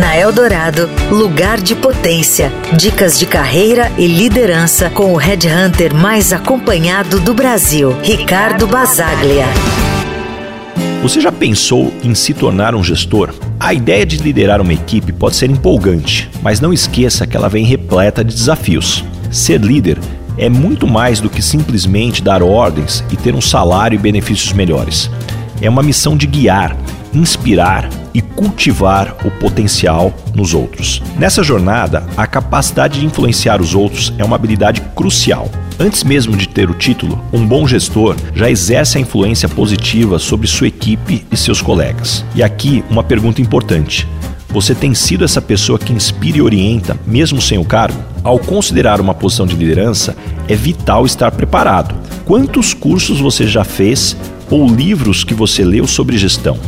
Na Eldorado, lugar de potência. Dicas de carreira e liderança com o headhunter mais acompanhado do Brasil, Ricardo Basaglia. Você já pensou em se tornar um gestor? A ideia de liderar uma equipe pode ser empolgante, mas não esqueça que ela vem repleta de desafios. Ser líder é muito mais do que simplesmente dar ordens e ter um salário e benefícios melhores. É uma missão de guiar, inspirar e cultivar o potencial nos outros. Nessa jornada, a capacidade de influenciar os outros é uma habilidade crucial. Antes mesmo de ter o título, um bom gestor já exerce a influência positiva sobre sua equipe e seus colegas. E aqui, uma pergunta importante: você tem sido essa pessoa que inspira e orienta, mesmo sem o cargo? Ao considerar uma posição de liderança, é vital estar preparado. Quantos cursos você já fez ou livros que você leu sobre gestão?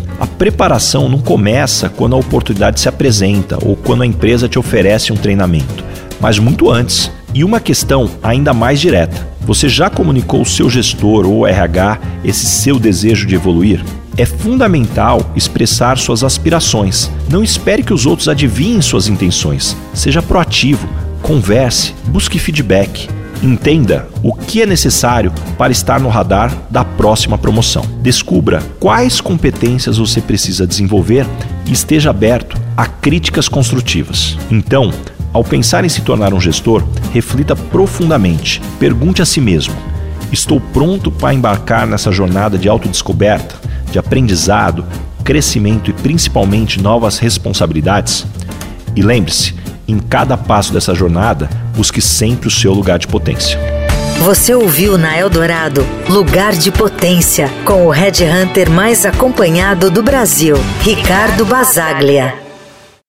Preparação não começa quando a oportunidade se apresenta ou quando a empresa te oferece um treinamento, mas muito antes. E uma questão ainda mais direta: você já comunicou ao seu gestor ou RH esse seu desejo de evoluir? É fundamental expressar suas aspirações. Não espere que os outros adivinhem suas intenções. Seja proativo, converse, busque feedback. Entenda o que é necessário para estar no radar da próxima promoção. Descubra quais competências você precisa desenvolver e esteja aberto a críticas construtivas. Então, ao pensar em se tornar um gestor, reflita profundamente. Pergunte a si mesmo: estou pronto para embarcar nessa jornada de autodescoberta, de aprendizado, crescimento e principalmente novas responsabilidades? E lembre-se, em cada passo dessa jornada, busque sempre o seu lugar de potência. Você ouviu na Eldorado Lugar de Potência, com o Red Hunter mais acompanhado do Brasil, Ricardo Basaglia.